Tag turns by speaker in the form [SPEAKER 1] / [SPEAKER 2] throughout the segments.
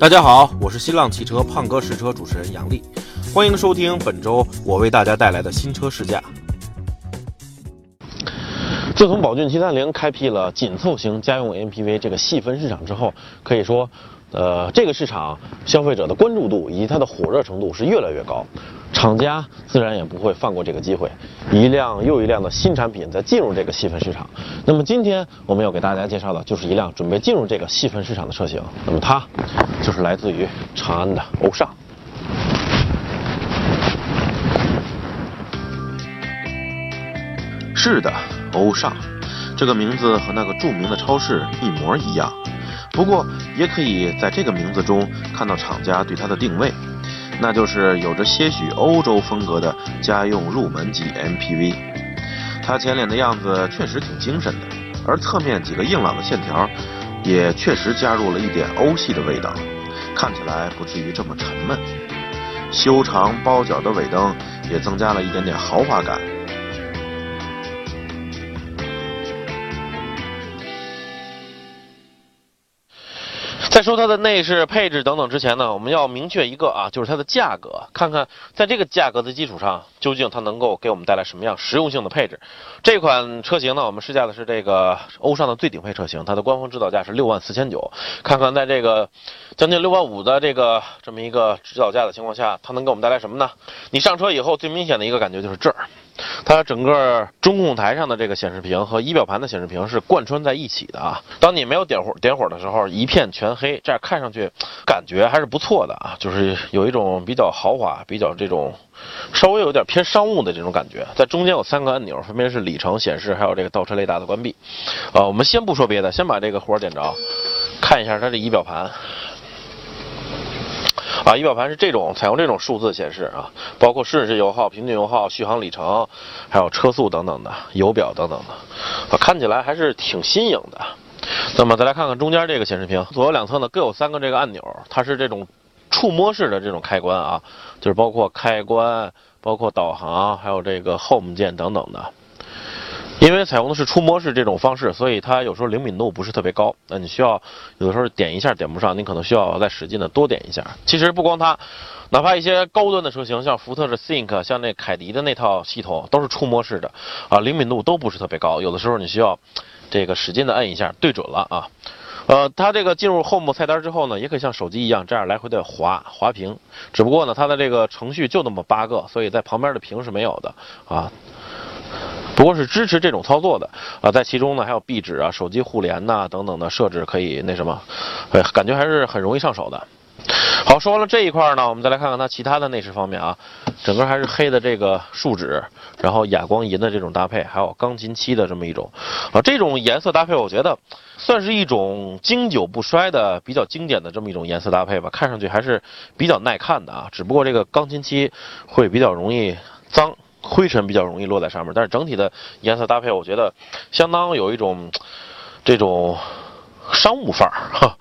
[SPEAKER 1] 大家好，我是新浪汽车胖哥试车主持人杨丽，欢迎收听本周我为大家带来的新车试驾。自从宝骏七三零开辟了紧凑型家用 MPV 这个细分市场之后，可以说，呃，这个市场消费者的关注度以及它的火热程度是越来越高，厂家自然也不会放过这个机会，一辆又一辆的新产品在进入这个细分市场。那么今天我们要给大家介绍的就是一辆准备进入这个细分市场的车型，那么它就是来自于长安的欧尚。是的，欧尚，这个名字和那个著名的超市一模一样。不过，也可以在这个名字中看到厂家对它的定位，那就是有着些许欧洲风格的家用入门级 MPV。它前脸的样子确实挺精神的，而侧面几个硬朗的线条，也确实加入了一点欧系的味道，看起来不至于这么沉闷。修长包角的尾灯也增加了一点点豪华感。在说它的内饰配置等等之前呢，我们要明确一个啊，就是它的价格，看看在这个价格的基础上，究竟它能够给我们带来什么样实用性的配置。这款车型呢，我们试驾的是这个欧尚的最顶配车型，它的官方指导价是六万四千九。看看在这个将近六万五的这个这么一个指导价的情况下，它能给我们带来什么呢？你上车以后最明显的一个感觉就是这儿。它整个中控台上的这个显示屏和仪表盘的显示屏是贯穿在一起的啊。当你没有点火点火的时候，一片全黑，这样看上去感觉还是不错的啊，就是有一种比较豪华、比较这种稍微有点偏商务的这种感觉。在中间有三个按钮，分别是里程显示，还有这个倒车雷达的关闭。呃，我们先不说别的，先把这个火点着，看一下它的仪表盘。啊，仪表盘是这种采用这种数字显示啊，包括瞬时油耗、平均油耗、续航里程，还有车速等等的，油表等等的，啊，看起来还是挺新颖的。那么再来看看中间这个显示屏，左右两侧呢各有三个这个按钮，它是这种触摸式的这种开关啊，就是包括开关、包括导航，还有这个 Home 键等等的。因为采用的是触摸式这种方式，所以它有时候灵敏度不是特别高。那你需要有的时候点一下点不上，你可能需要再使劲的多点一下。其实不光它，哪怕一些高端的车型，像福特的 Think，像那凯迪的那套系统，都是触摸式的，啊，灵敏度都不是特别高。有的时候你需要这个使劲的摁一下，对准了啊。呃，它这个进入 Home 菜单之后呢，也可以像手机一样这样来回的滑滑屏。只不过呢，它的这个程序就那么八个，所以在旁边的屏是没有的啊。不过是支持这种操作的啊，在其中呢还有壁纸啊、手机互联呐等等的设置可以那什么，哎，感觉还是很容易上手的。好，说完了这一块呢，我们再来看看它其他的内饰方面啊，整个还是黑的这个树脂，然后哑光银的这种搭配，还有钢琴漆的这么一种啊，这种颜色搭配我觉得算是一种经久不衰的比较经典的这么一种颜色搭配吧，看上去还是比较耐看的啊，只不过这个钢琴漆会比较容易脏。灰尘比较容易落在上面，但是整体的颜色搭配，我觉得相当有一种这种商务范儿。哈，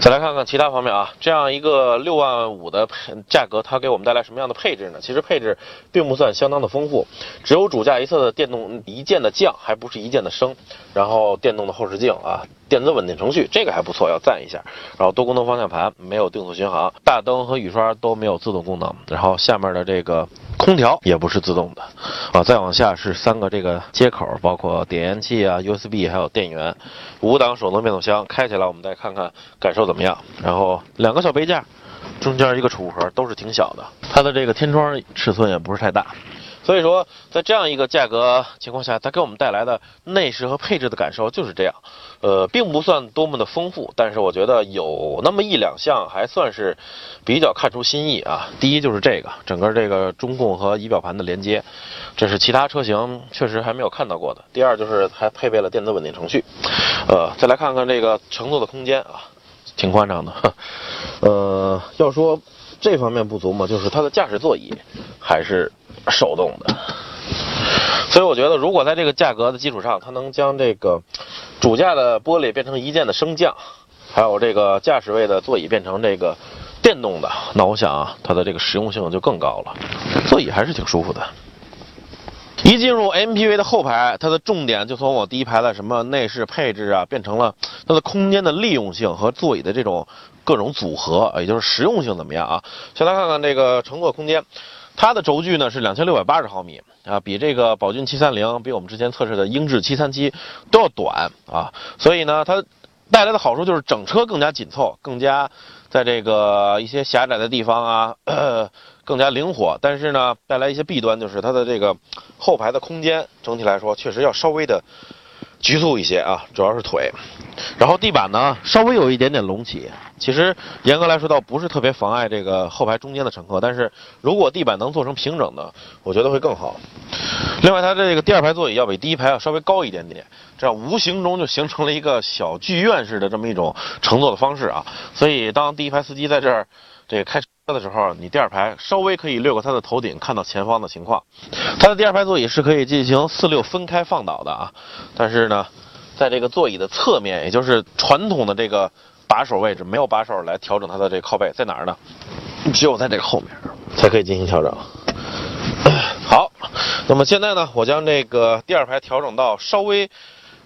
[SPEAKER 1] 再来看看其他方面啊，这样一个六万五的价格，它给我们带来什么样的配置呢？其实配置并不算相当的丰富，只有主驾一侧的电动一键的降，还不是一键的升，然后电动的后视镜啊。电子稳定程序这个还不错，要赞一下。然后多功能方向盘没有定速巡航，大灯和雨刷都没有自动功能。然后下面的这个空调也不是自动的，啊，再往下是三个这个接口，包括点烟器啊、USB 还有电源，五档手动变速箱开起来，我们再看看感受怎么样。然后两个小杯架，中间一个储物盒，都是挺小的。它的这个天窗尺寸也不是太大。所以说，在这样一个价格情况下，它给我们带来的内饰和配置的感受就是这样，呃，并不算多么的丰富，但是我觉得有那么一两项还算是比较看出新意啊。第一就是这个整个这个中控和仪表盘的连接，这是其他车型确实还没有看到过的。第二就是还配备了电子稳定程序，呃，再来看看这个乘坐的空间啊，挺宽敞的。呃，要说这方面不足嘛，就是它的驾驶座椅还是。手动的，所以我觉得，如果在这个价格的基础上，它能将这个主驾的玻璃变成一键的升降，还有这个驾驶位的座椅变成这个电动的，那我想啊，它的这个实用性就更高了。座椅还是挺舒服的。一进入 MPV 的后排，它的重点就从我第一排的什么内饰配置啊，变成了它的空间的利用性和座椅的这种各种组合，也就是实用性怎么样啊？先来看看这个乘坐空间，它的轴距呢是两千六百八十毫米啊，比这个宝骏七三零，比我们之前测试的英致七三七都要短啊，所以呢，它带来的好处就是整车更加紧凑，更加在这个一些狭窄的地方啊，更加灵活。但是呢，带来一些弊端就是它的这个后排的空间整体来说确实要稍微的。局促一些啊，主要是腿，然后地板呢稍微有一点点隆起，其实严格来说倒不是特别妨碍这个后排中间的乘客，但是如果地板能做成平整的，我觉得会更好。另外，它这个第二排座椅要比第一排要稍微高一点点，这样无形中就形成了一个小剧院式的这么一种乘坐的方式啊。所以当第一排司机在这儿这个开。的时候，你第二排稍微可以掠过它的头顶，看到前方的情况。它的第二排座椅是可以进行四六分开放倒的啊，但是呢，在这个座椅的侧面，也就是传统的这个把手位置，没有把手来调整它的这个靠背，在哪儿呢？只有在这个后面才可以进行调整。好，那么现在呢，我将这个第二排调整到稍微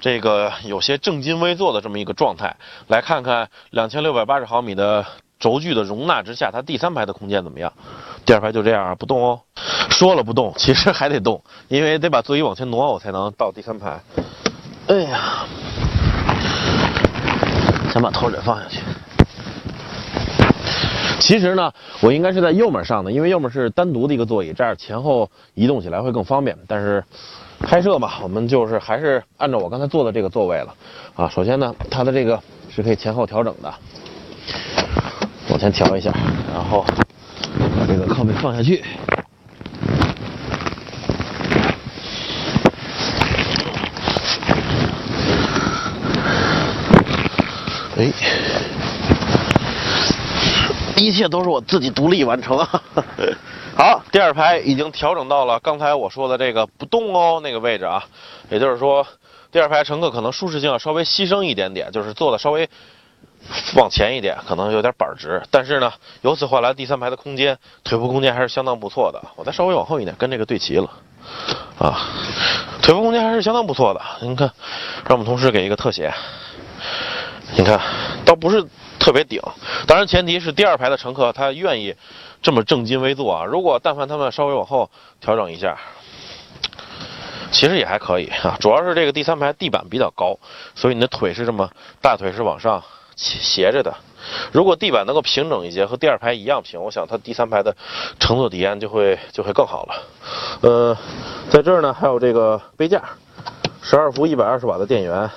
[SPEAKER 1] 这个有些正襟危坐的这么一个状态，来看看两千六百八十毫米的。轴距的容纳之下，它第三排的空间怎么样？第二排就这样啊，不动哦。说了不动，其实还得动，因为得把座椅往前挪，我才能到第三排。哎呀，先把头枕放下去。其实呢，我应该是在右面上的，因为右面是单独的一个座椅，这样前后移动起来会更方便。但是拍摄嘛，我们就是还是按照我刚才坐的这个座位了啊。首先呢，它的这个是可以前后调整的。往前调一下，然后把这个靠背放下去。哎，一切都是我自己独立完成。好，第二排已经调整到了刚才我说的这个不动哦那个位置啊，也就是说，第二排乘客可能舒适性要稍微牺牲一点点，就是坐的稍微。往前一点，可能有点板直，但是呢，由此换来第三排的空间，腿部空间还是相当不错的。我再稍微往后一点，跟这个对齐了，啊，腿部空间还是相当不错的。您看，让我们同事给一个特写，你看，倒不是特别顶，当然前提是第二排的乘客他愿意这么正襟危坐啊。如果但凡他们稍微往后调整一下，其实也还可以啊。主要是这个第三排地板比较高，所以你的腿是这么大腿是往上。斜斜着的，如果地板能够平整一些，和第二排一样平，我想它第三排的乘坐体验就会就会更好了。呃，在这儿呢还有这个杯架，十二伏一百二十瓦的电源，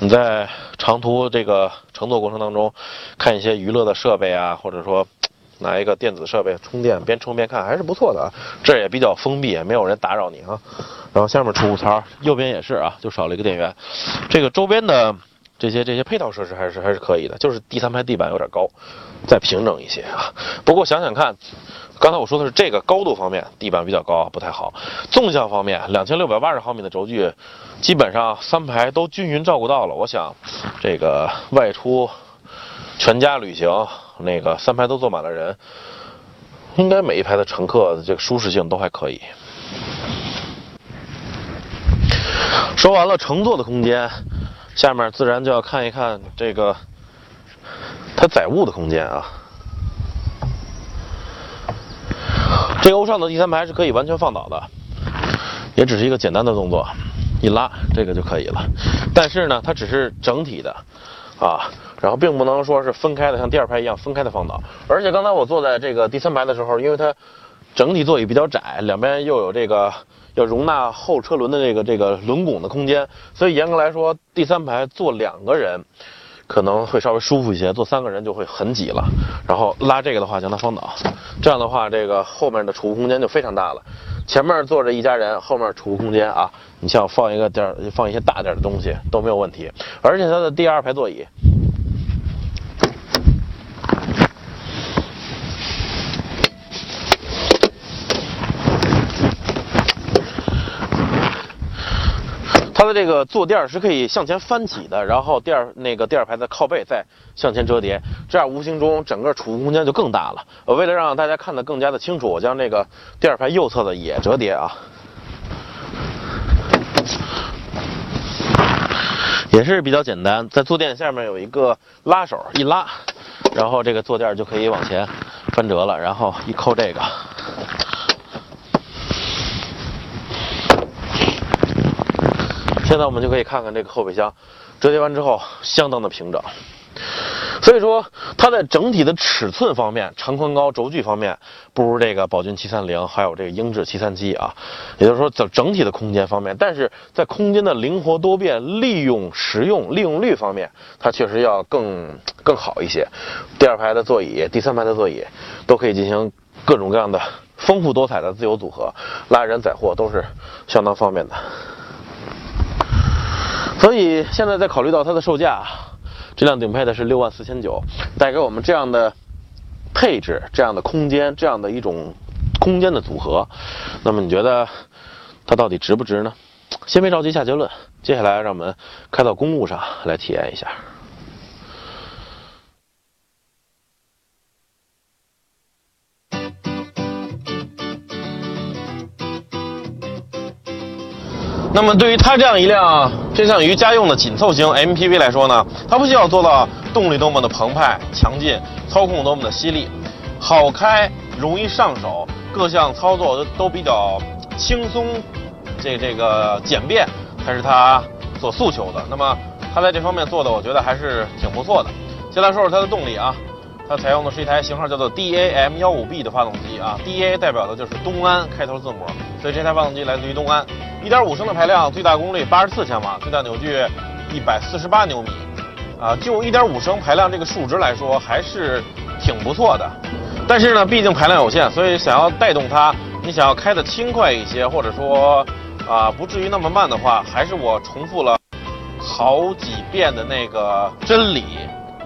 [SPEAKER 1] 你在长途这个乘坐过程当中看一些娱乐的设备啊，或者说拿一个电子设备充电，边充边看还是不错的啊。这也比较封闭，没有人打扰你啊。然后下面储物槽，右边也是啊，就少了一个电源。这个周边的。这些这些配套设施还是还是可以的，就是第三排地板有点高，再平整一些啊。不过想想看，刚才我说的是这个高度方面，地板比较高不太好。纵向方面，两千六百八十毫米的轴距，基本上三排都均匀照顾到了。我想，这个外出全家旅行，那个三排都坐满了人，应该每一排的乘客这个舒适性都还可以。说完了乘坐的空间。下面自然就要看一看这个它载物的空间啊。这欧尚的第三排是可以完全放倒的，也只是一个简单的动作，一拉这个就可以了。但是呢，它只是整体的啊，然后并不能说是分开的，像第二排一样分开的放倒。而且刚才我坐在这个第三排的时候，因为它整体座椅比较窄，两边又有这个。要容纳后车轮的这个这个轮拱的空间，所以严格来说，第三排坐两个人可能会稍微舒服一些，坐三个人就会很挤了。然后拉这个的话，将它放倒，这样的话，这个后面的储物空间就非常大了。前面坐着一家人，后面储物空间啊，你像放一个点儿，放一些大点的东西都没有问题。而且它的第二排座椅。它的这个坐垫是可以向前翻起的，然后第二那个第二排的靠背再向前折叠，这样无形中整个储物空间就更大了。呃，为了让大家看得更加的清楚，我将这个第二排右侧的也折叠啊，也是比较简单，在坐垫下面有一个拉手，一拉然后这个坐垫就可以往前翻折了，然后一扣这个。现在我们就可以看看这个后备箱折叠完之后相当的平整，所以说它在整体的尺寸方面、长宽高、轴距方面不如这个宝骏七三零，还有这个英致七三七啊。也就是说，在整体的空间方面，但是在空间的灵活多变、利用实用、利用率方面，它确实要更更好一些。第二排的座椅、第三排的座椅都可以进行各种各样的丰富多彩的自由组合，拉人载货都是相当方便的。所以现在在考虑到它的售价，这辆顶配的是六万四千九，带给我们这样的配置、这样的空间、这样的一种空间的组合，那么你觉得它到底值不值呢？先别着急下结论，接下来让我们开到公路上来体验一下。那么对于它这样一辆偏向于家用的紧凑型 MPV 来说呢，它不需要做到动力多么的澎湃强劲，操控多么的犀利，好开容易上手，各项操作都都比较轻松，这这个简便才是它所诉求的。那么它在这方面做的，我觉得还是挺不错的。先来说说它的动力啊。它采用的是一台型号叫做 DAM15B 的发动机啊，DA 代表的就是东安开头字母，所以这台发动机来自于东安。1.5升的排量，最大功率84千瓦，最大扭矩148牛米，啊，就1.5升排量这个数值来说，还是挺不错的。但是呢，毕竟排量有限，所以想要带动它，你想要开的轻快一些，或者说啊不至于那么慢的话，还是我重复了好几遍的那个真理。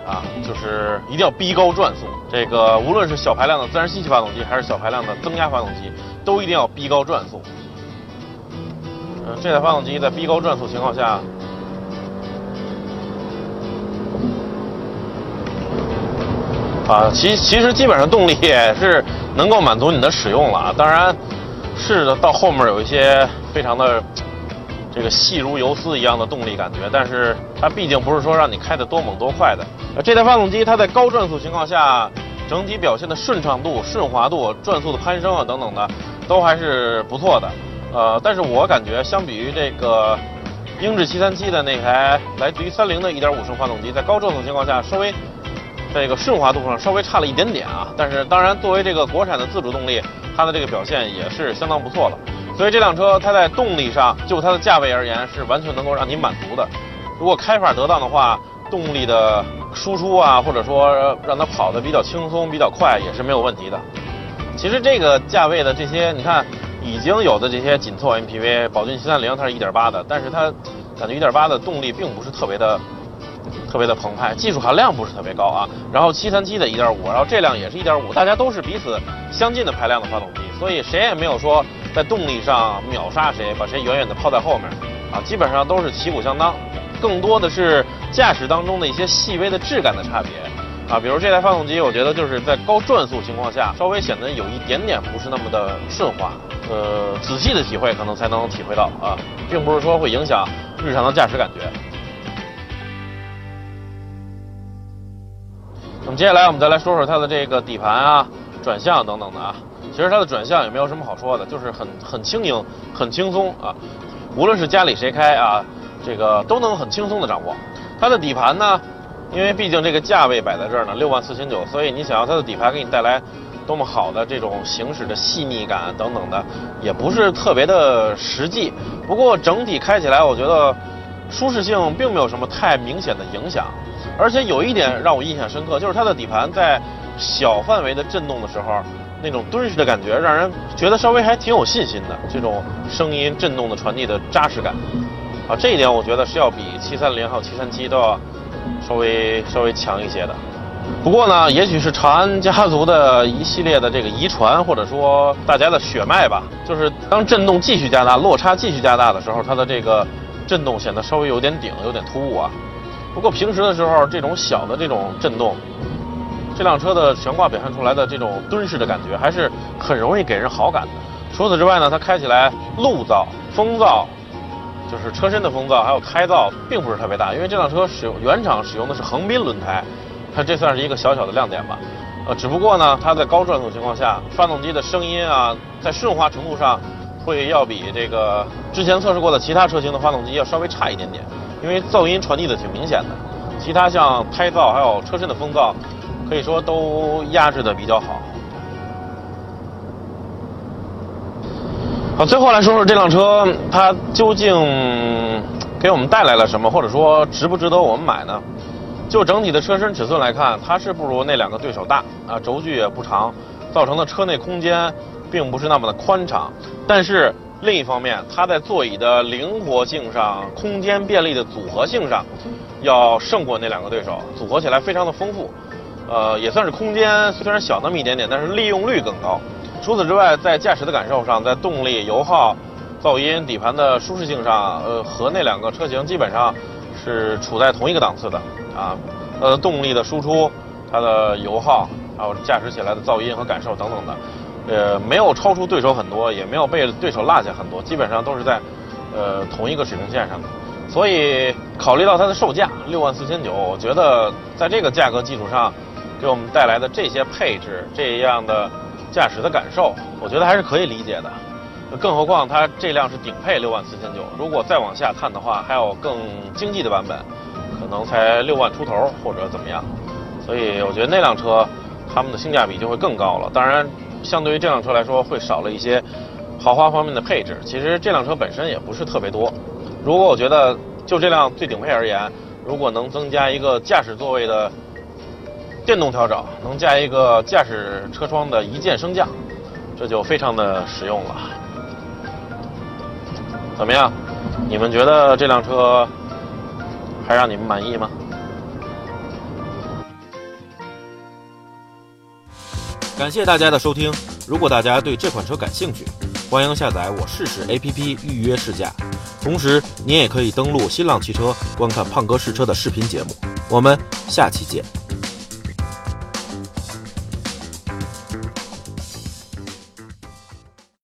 [SPEAKER 1] 啊，就是一定要逼高转速。这个无论是小排量的自然吸气发动机，还是小排量的增压发动机，都一定要逼高转速。嗯，这台发动机在逼高转速情况下，啊，其其实基本上动力也是能够满足你的使用了啊。当然，是的，到后面有一些非常的。这个细如游丝一样的动力感觉，但是它毕竟不是说让你开的多猛多快的。这台发动机它在高转速情况下，整体表现的顺畅度、顺滑度、转速的攀升啊等等的，都还是不错的。呃，但是我感觉相比于这个英致七三七的那台来自于三菱的1.5升发动机，在高转速情况下稍微这个顺滑度上稍微差了一点点啊。但是当然，作为这个国产的自主动力，它的这个表现也是相当不错的。所以这辆车它在动力上，就它的价位而言，是完全能够让你满足的。如果开法得当的话，动力的输出啊，或者说让它跑得比较轻松、比较快，也是没有问题的。其实这个价位的这些，你看已经有的这些紧凑 MPV，宝骏七三零它是一点八的，但是它感觉一点八的动力并不是特别的、特别的澎湃，技术含量不是特别高啊。然后七三七的一点五，然后这辆也是一点五，大家都是彼此相近的排量的发动机，所以谁也没有说。在动力上秒杀谁，把谁远远的抛在后面，啊，基本上都是旗鼓相当，更多的是驾驶当中的一些细微的质感的差别，啊，比如这台发动机，我觉得就是在高转速情况下，稍微显得有一点点不是那么的顺滑，呃，仔细的体会可能才能体会到啊，并不是说会影响日常的驾驶感觉。那么接下来我们再来说说它的这个底盘啊、转向等等的啊。其实它的转向也没有什么好说的，就是很很轻盈、很轻松啊。无论是家里谁开啊，这个都能很轻松的掌握。它的底盘呢，因为毕竟这个价位摆在这儿呢，六万四千九，所以你想要它的底盘给你带来多么好的这种行驶的细腻感等等的，也不是特别的实际。不过整体开起来，我觉得舒适性并没有什么太明显的影响。而且有一点让我印象深刻，就是它的底盘在小范围的震动的时候。那种敦实的感觉，让人觉得稍微还挺有信心的。这种声音震动的传递的扎实感，啊，这一点我觉得是要比七三零还有七三七都要稍微稍微强一些的。不过呢，也许是长安家族的一系列的这个遗传，或者说大家的血脉吧，就是当震动继续加大，落差继续加大的时候，它的这个震动显得稍微有点顶，有点突兀啊。不过平时的时候，这种小的这种震动。这辆车的悬挂表现出来的这种敦实的感觉，还是很容易给人好感的。除此之外呢，它开起来路噪、风噪，就是车身的风噪，还有胎噪，并不是特别大。因为这辆车使用原厂使用的是横滨轮胎，它这算是一个小小的亮点吧。呃，只不过呢，它在高转速情况下，发动机的声音啊，在顺滑程度上，会要比这个之前测试过的其他车型的发动机要稍微差一点点，因为噪音传递的挺明显的。其他像胎噪还有车身的风噪，可以说都压制的比较好。好，最后来说说这辆车，它究竟给我们带来了什么，或者说值不值得我们买呢？就整体的车身尺寸来看，它是不如那两个对手大啊，轴距也不长，造成的车内空间并不是那么的宽敞。但是另一方面，它在座椅的灵活性上、空间便利的组合性上，要胜过那两个对手，组合起来非常的丰富。呃，也算是空间虽然小那么一点点，但是利用率更高。除此之外，在驾驶的感受上，在动力、油耗、噪音、底盘的舒适性上，呃，和那两个车型基本上是处在同一个档次的。啊，呃，动力的输出，它的油耗，还有驾驶起来的噪音和感受等等的，呃，没有超出对手很多，也没有被对手落下很多，基本上都是在呃同一个水平线上的。所以考虑到它的售价六万四千九，我觉得在这个价格基础上，给我们带来的这些配置，这样的驾驶的感受，我觉得还是可以理解的。更何况它这辆是顶配六万四千九，如果再往下看的话，还有更经济的版本。可能才六万出头或者怎么样，所以我觉得那辆车他们的性价比就会更高了。当然，相对于这辆车来说，会少了一些豪华方面的配置。其实这辆车本身也不是特别多。如果我觉得就这辆最顶配而言，如果能增加一个驾驶座位的电动调整，能加一个驾驶车窗的一键升降，这就非常的实用了。怎么样？你们觉得这辆车？还让你们满意吗？
[SPEAKER 2] 感谢大家的收听。如果大家对这款车感兴趣，欢迎下载我试试 APP 预约试驾。同时，您也可以登录新浪汽车观看胖哥试车的视频节目。我们下期见。